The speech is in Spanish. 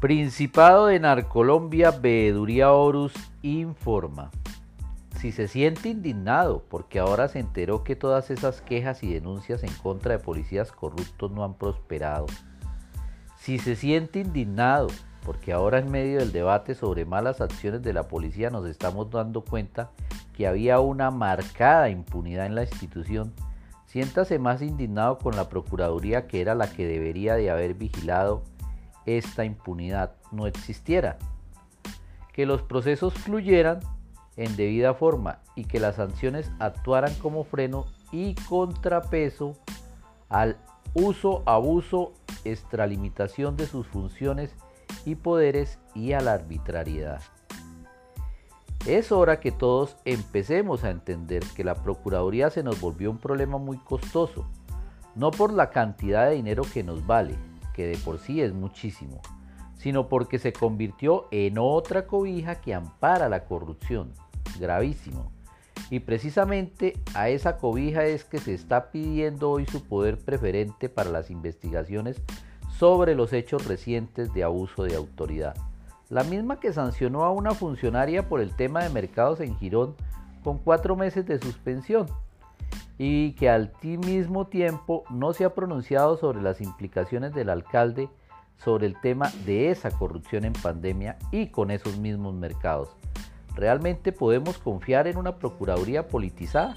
Principado de Narcolombia, Veeduría Horus informa. Si se siente indignado porque ahora se enteró que todas esas quejas y denuncias en contra de policías corruptos no han prosperado. Si se siente indignado porque ahora en medio del debate sobre malas acciones de la policía nos estamos dando cuenta que había una marcada impunidad en la institución, siéntase más indignado con la Procuraduría que era la que debería de haber vigilado esta impunidad no existiera, que los procesos fluyeran en debida forma y que las sanciones actuaran como freno y contrapeso al uso, abuso, extralimitación de sus funciones y poderes y a la arbitrariedad. Es hora que todos empecemos a entender que la Procuraduría se nos volvió un problema muy costoso, no por la cantidad de dinero que nos vale, que de por sí es muchísimo, sino porque se convirtió en otra cobija que ampara la corrupción. Gravísimo. Y precisamente a esa cobija es que se está pidiendo hoy su poder preferente para las investigaciones sobre los hechos recientes de abuso de autoridad. La misma que sancionó a una funcionaria por el tema de mercados en Girón con cuatro meses de suspensión y que al mismo tiempo no se ha pronunciado sobre las implicaciones del alcalde sobre el tema de esa corrupción en pandemia y con esos mismos mercados. ¿Realmente podemos confiar en una Procuraduría politizada?